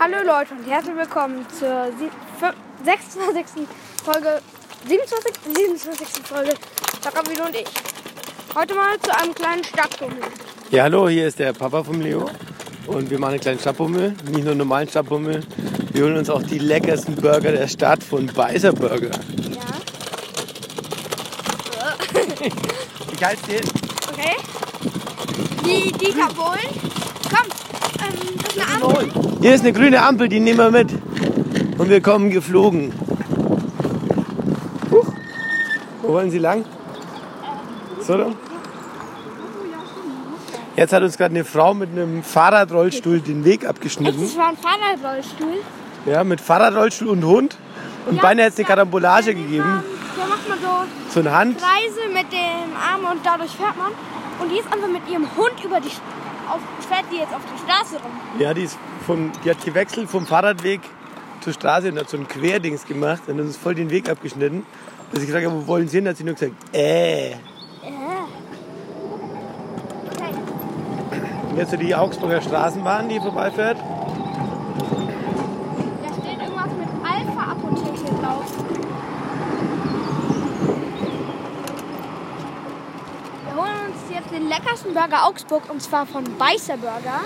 Hallo Leute und herzlich willkommen zur sie- fün- 26. Folge, 27. 27. Folge Jacobin und ich. Heute mal zu einem kleinen Stadtbummel. Ja, hallo, hier ist der Papa vom Leo. Und wir machen einen kleinen Stadtbummel. Nicht nur einen normalen Stadtbummel. Wir holen uns auch die leckersten Burger der Stadt von Beiser Burger. Ja. Ich halte den. Okay. Die Dieter Bohlen. Komm, ähm, eine. Hier ist eine grüne Ampel, die nehmen wir mit. Und wir kommen geflogen. Huch. Wo wollen Sie lang? So rum? Jetzt hat uns gerade eine Frau mit einem Fahrradrollstuhl den Weg abgeschnitten. das war ein Fahrradrollstuhl. Ja, mit Fahrradrollstuhl und Hund. Und Ja, beinahe jetzt eine da- Karambolage gegeben. Da macht man so So eine Hand. Kreise mit dem Arm und dadurch fährt man. Und die ist einfach mit ihrem Hund über die, auf, fährt die jetzt auf die Straße rum. Ja, die, ist von, die hat gewechselt vom Fahrradweg zur Straße und hat so ein Querdings gemacht und uns voll den Weg abgeschnitten. Als ich gefragt habe, wo wollen Sie hin, hat sie nur gesagt, äh. Ja. Okay. Und jetzt so die Augsburger Straßenbahn, die vorbeifährt. Da steht irgendwas mit Alpha-Apotheke drauf. Wir holen uns jetzt den leckersten Burger Augsburg und zwar von Beißer Burger.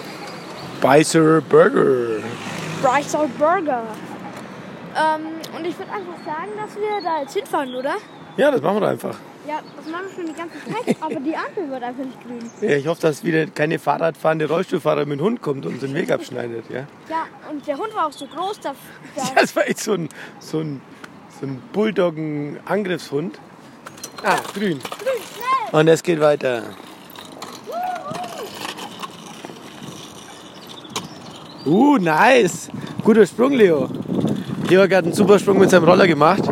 Beiser Burger. Beißer Burger. Ähm, und ich würde einfach sagen, dass wir da jetzt hinfahren, oder? Ja, das machen wir einfach. Ja, das machen wir schon die ganze Zeit, aber die Ampel wird einfach nicht grün. Ja, ich hoffe, dass wieder keine Fahrradfahrende Rollstuhlfahrer mit dem Hund kommt und den Weg abschneidet. Ja? Ja, und der Hund war auch so groß, da, da Das war echt so ein, so ein, so ein Bulldoggen-Angriffshund. Ah, grün. grün, schnell! Und es geht weiter. Uh, nice. Guter Sprung, Leo. Leo hat einen super Sprung mit seinem Roller gemacht.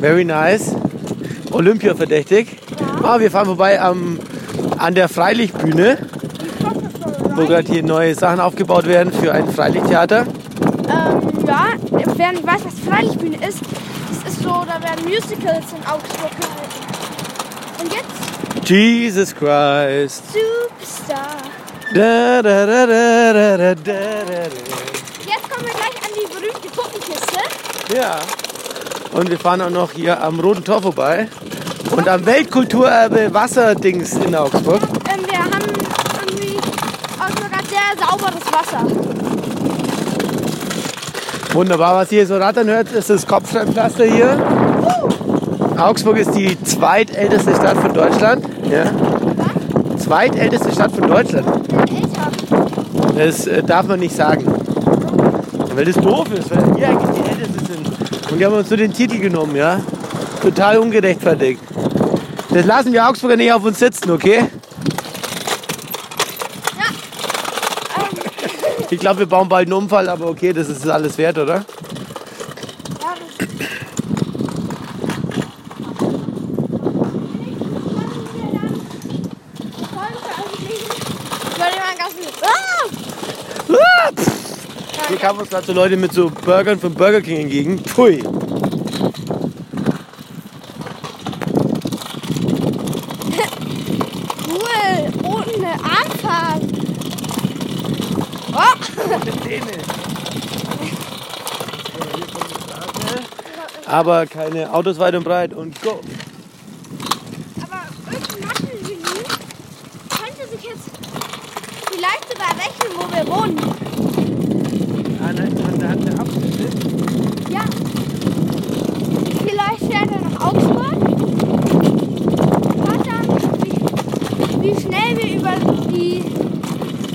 Very nice. Olympia verdächtig. Ah, wir fahren vorbei am, an der Freilichtbühne, wo gerade hier neue Sachen aufgebaut werden für ein Freilichttheater. Ähm, ja, wer nicht weiß, was Freilichtbühne ist, das ist so, da werden Musicals in Augsburg gehalten. Und jetzt Jesus Christ. Superstar. Da, da, da, da, da, da. Jetzt kommen wir gleich an die berühmte Puppenkiste. Ja. Und wir fahren auch noch hier am Roten Tor vorbei. Und am Weltkulturerbe Wasserdings in Augsburg. Ähm, wir haben irgendwie Augsburg hat sehr sauberes Wasser. Wunderbar, was ihr hier so rattern hört, ist das Kopfsteinpflaster hier. Augsburg ist die zweitälteste Stadt von Deutschland. Ja. Zweitälteste Stadt von Deutschland. Das äh, darf man nicht sagen. Weil das doof ist, weil wir eigentlich die Ältesten sind. Und die haben uns nur den Titel genommen, ja. Total ungerechtfertigt. Das lassen wir Augsburger nicht auf uns sitzen, okay? Ich glaube, wir bauen bald einen Unfall, aber okay, das ist alles wert, oder? Ja, das Ich wollte mal ganz ah! Ah, pff. Hier kamen uns gerade so Leute mit so Burgern von Burger King entgegen. Pfui. Cool, ohne Anfang. Oh. Aber keine Autos weit und breit und go. Aber irgendein Mathe-Genie könnte sich jetzt vielleicht sogar wir wohnen. An, an der Hand der Abschnitte. Ja. Vielleicht fährt er nach Augsburg. Dann, wie, wie schnell wir über die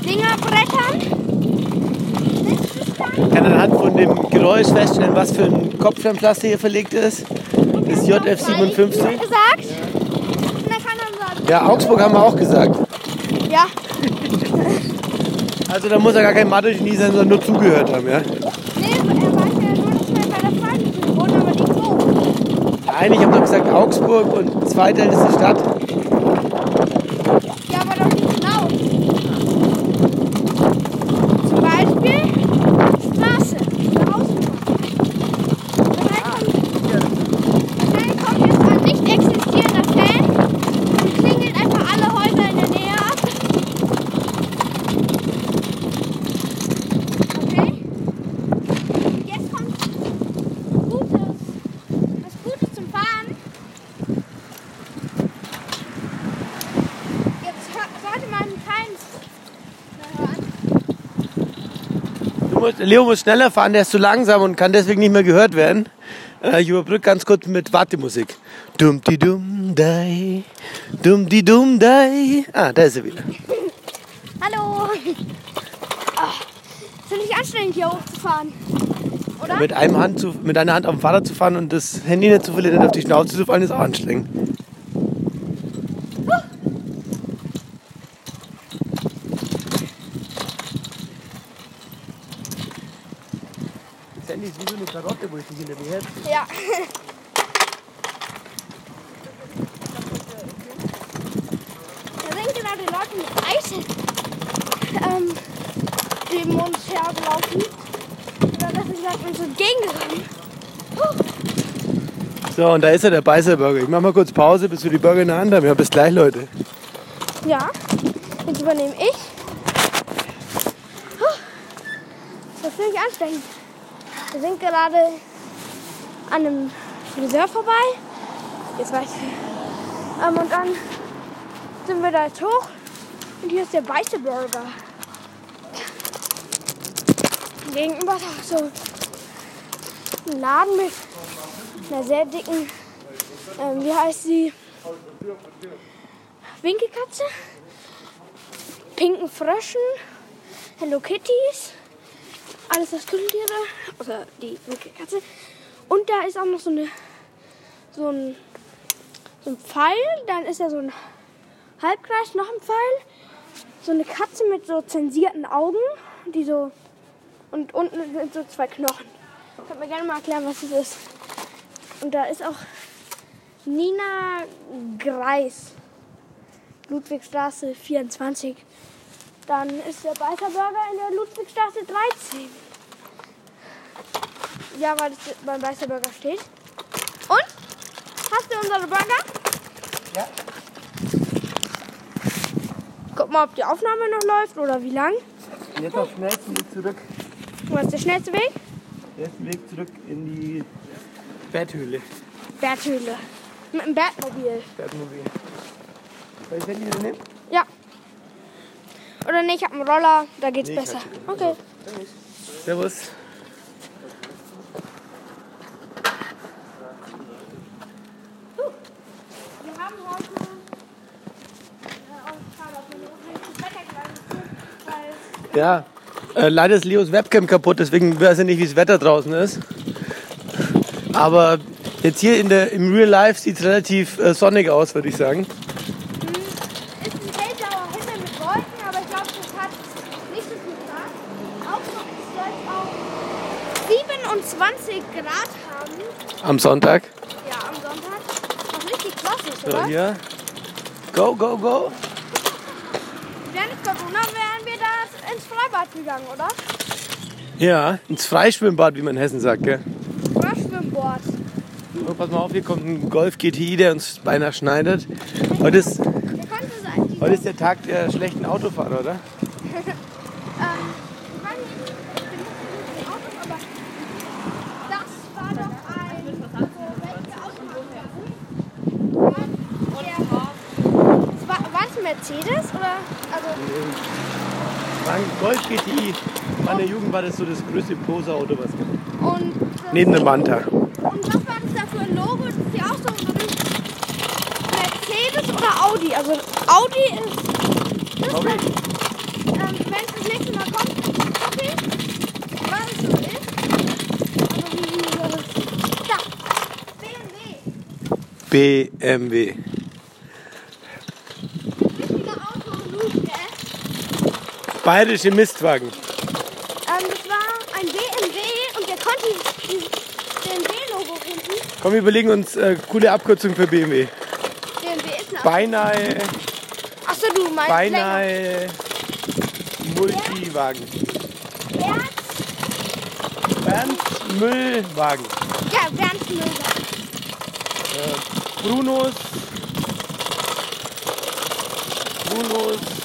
Dinger brettern. Dann. kann anhand von dem Geräusch feststellen, was für ein Kopfsteinpflaster hier verlegt ist. Das JF 57. gesagt. Und dann kann er sagen, Ja, Augsburg haben wir auch gesagt. Also da muss er gar kein Mathe-Genie sein, sondern nur zugehört haben, ja? nee, er weiß ja nur, dass wir bei der Frage wohnen, aber nicht so. Nein, ich habe doch gesagt Augsburg und zweitälteste Stadt. Ja, aber doch nicht genau. Zum Beispiel Straße oder Hausnummer. Und dann kommt, dann kommt jetzt ein nicht existierender Fan und klingelt einfach alle Häuser in der Nähe ab. Okay? Muss, Leo muss schneller fahren, der ist zu langsam und kann deswegen nicht mehr gehört werden. Äh, ich überbrücke ganz kurz mit Wartemusik. Dum di dum dai, dum di dum dai. Ah, da ist er wieder. Hallo. Ach, ziemlich anstrengend hier hochzufahren. Oder? Mit, einem Hand zu, mit einer Hand auf dem Fahrrad zu fahren und das Handy nicht zu verlieren auf die Schnauze zu fallen, ist auch anstrengend. Das Handy ist wie so eine Karotte, wo ich dich hinter mir hält. Ja. Da sind gerade Leute mit Eis ähm, neben uns hergelaufen. Oder ist gerade uns entgegengegangen. So, und da ist er, der Beißerburger. Ich mach mal kurz Pause, bis wir die Burger in der Hand haben. Ja, bis gleich, Leute. Ja, jetzt übernehme ich. Das ist ziemlich anstrengend. Wir sind gerade an einem Friseur vorbei. Jetzt weiß ich. Ähm, und dann sind wir da jetzt hoch. Und hier ist der weiße Burger. Gegenüber ist auch so ein Laden mit einer sehr dicken, ähm, wie heißt sie? Winkelkatze, pinken Fröschen, Hello Kitties, alles das Kuscheltiere, außer die Winkelkatze. Und da ist auch noch so, eine, so, ein, so ein Pfeil, dann ist da so ein Halbkreis, noch ein Pfeil, so eine Katze mit so zensierten Augen, die so, und unten sind so zwei Knochen. Könnt mir gerne mal erklären, was das ist. Und da ist auch Nina Greis. Ludwigstraße 24. Dann ist der Beißerburger in der Ludwigstraße 13. Ja, weil es beim Beißerburger steht. Und? Hast du unsere Burger? Ja. Mal, ob die Aufnahme noch läuft oder wie lang. Jetzt auf schnellsten Weg zurück. Was ist der schnellste Weg? Der ist Weg zurück in die Betthöhle. Berthöhle. Mit dem Bertmobil. Bettmobil. Soll ich das Handy nehmen? Ja. Oder nee, ich hab einen Roller, da geht's Nee, besser. Okay. Servus. Wir haben heute äh, auch schade, ob wir noch ein Wetter gleich weil Ja, äh, leider ist Leos Webcam kaputt, deswegen weiß ich nicht, wie das Wetter draußen ist. Aber jetzt hier in der, im Real Life sieht es relativ äh, sonnig aus, würde ich sagen. ist ein hellblauer Himmel mit Wolken, aber ich glaube, das hat nicht so viel Grad. Auch soll es auch 27 Grad haben. Am Sonntag. Ja, am Sonntag. Was richtig krass ist, So, oder? hier. Go, go, go. Wäre nicht Corona, wären wir ins Freibad gegangen, oder? Ja, ins Freischwimmbad, wie man in Hessen sagt, gell? Oder Schwimmbord. Oh, pass mal auf, hier kommt ein Golf GTI, der uns beinahe schneidet. Heute ist, heute ist der Tag der schlechten Autofahrer, oder? ähm, Mercedes oder? Also, Ein Golf GTI. In meiner Jugend war das so das größte Poser-Auto, was es gibt. und, das, Neben dem Manta. und was war das da für ein Logo? Ist das hier auch so, wie Mercedes oder Audi? Also Audi ist. Das Audi. Ähm, wenn es das nächste Mal kommt, okay, was es so ist. Also wie dieses. Da. BMW. BMW. Bayerische Mistwagen. Ähm, das war ein BMW und der konnte dieses BMW-Logo hinten. Komm, wir überlegen uns äh, coole Abkürzung für BMW. BMW ist eine Beinahe, Achso, du meinst beinahe Multiwagen. Bernd, Bernd Müllwagen. ja, Bernd Müller. Brunos. Brunos. Brunos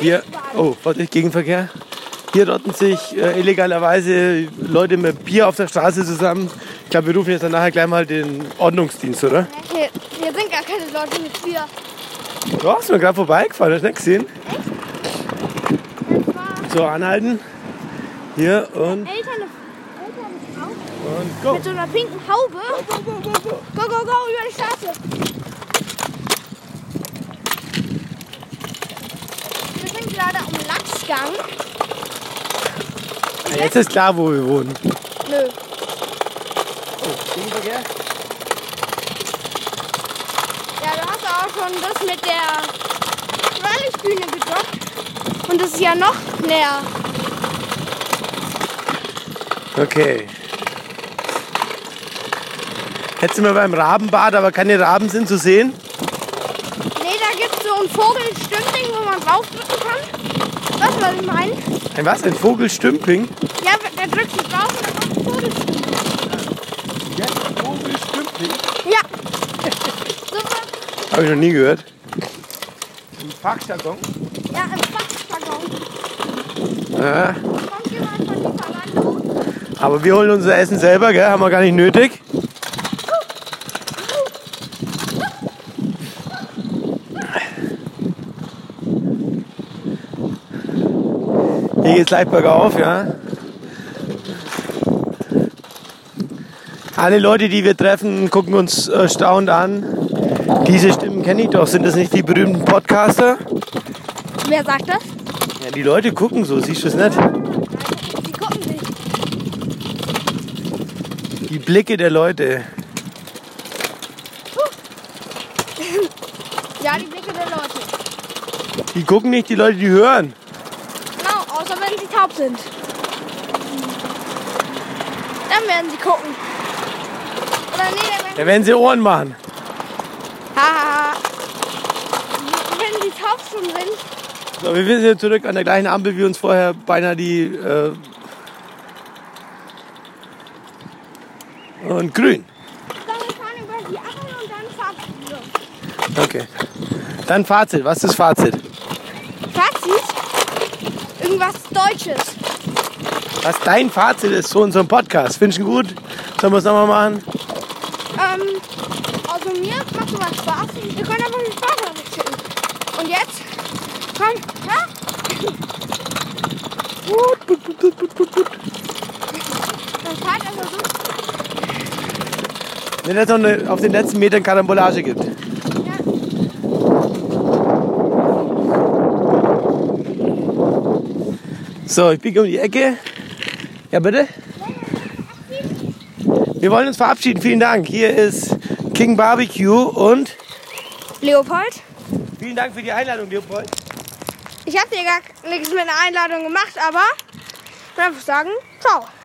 Mistwagen. oh, warte, Gegenverkehr. Hier rotten sich äh, illegalerweise Leute mit Bier auf der Straße zusammen. Ich glaube, wir rufen jetzt dann nachher gleich mal den Ordnungsdienst, oder? Hier, hier sind gar keine Leute mit Bier. Du hast mir gerade vorbeigefahren, hast du nicht gesehen? War So, anhalten. Hier und, Eltern, Eltern Frau und go. mit so einer pinken Haube. Go, go, go, über die Straße. Wir sind gerade am Lachsgang. Ja, Jetzt ist klar, wo wir wohnen. Nö. Oh, Gegenverkehr? Ja, du hast auch schon das mit der Rallye-Bühne. Und das ist ja noch näher. Okay. Jetzt sind wir beim Rabenbad, aber keine Raben sind zu sehen. Nee, da gibt es so ein Vogelstümpling, wo man draufdrücken kann. Weißt du, was ich meine? Ein was? Ein Vogelstümpling? Ja, der drückt sich drauf und dann kommt ein Vogelstümpling. Ja, Vogelstümpling. Ja. So, Habe ich noch nie gehört. Ein Fachjargon? ja, im Fachjargon. Ja. Kommt jemand von Lieferando? Aber wir holen unser Essen selber, gell? Haben wir gar nicht nötig. Hier geht's leicht bergauf, ja. Alle Leute, die wir treffen, gucken uns erstaunt an. Diese Stimmen kenne ich doch. Sind das nicht die berühmten Podcaster? Wer sagt das? Ja, die Leute gucken so, siehst du es nicht? Die gucken sich. Die Blicke der Leute. Ja, die Blicke der Leute. Die gucken nicht, die Leute, die hören. Genau, außer wenn sie taub sind. Dann werden sie gucken. Oder nee, dann werden Da werden sie Ohren machen. Hahaha. Wenn sie taub schon sind, So, wir sind jetzt zurück an der gleichen Ampel, wie uns vorher beinahe die. Äh und grün. dann dann. Okay. Dann Fazit. Was ist? Fazit? Irgendwas Deutsches. Was dein Fazit ist zu unserem Podcast? Findest du ihn gut? Sollen wir es nochmal machen? Ähm, also mir macht sowas Spaß. Wir können einfach die Sprachnachricht schicken. Und jetzt? Komm, ja? Dann fahrt einfach so. Wenn es noch eine, auf den letzten Metern Karambolage gibt. So, ich biege um die Ecke. Ja, bitte? Wir wollen uns verabschieden. Vielen Dank. Hier ist King Barbecue und Leopold? vielen Dank für die Einladung, Leopold. Ich habe dir gar nichts mit einer Einladung gemacht, aber ich würde einfach sagen, ciao.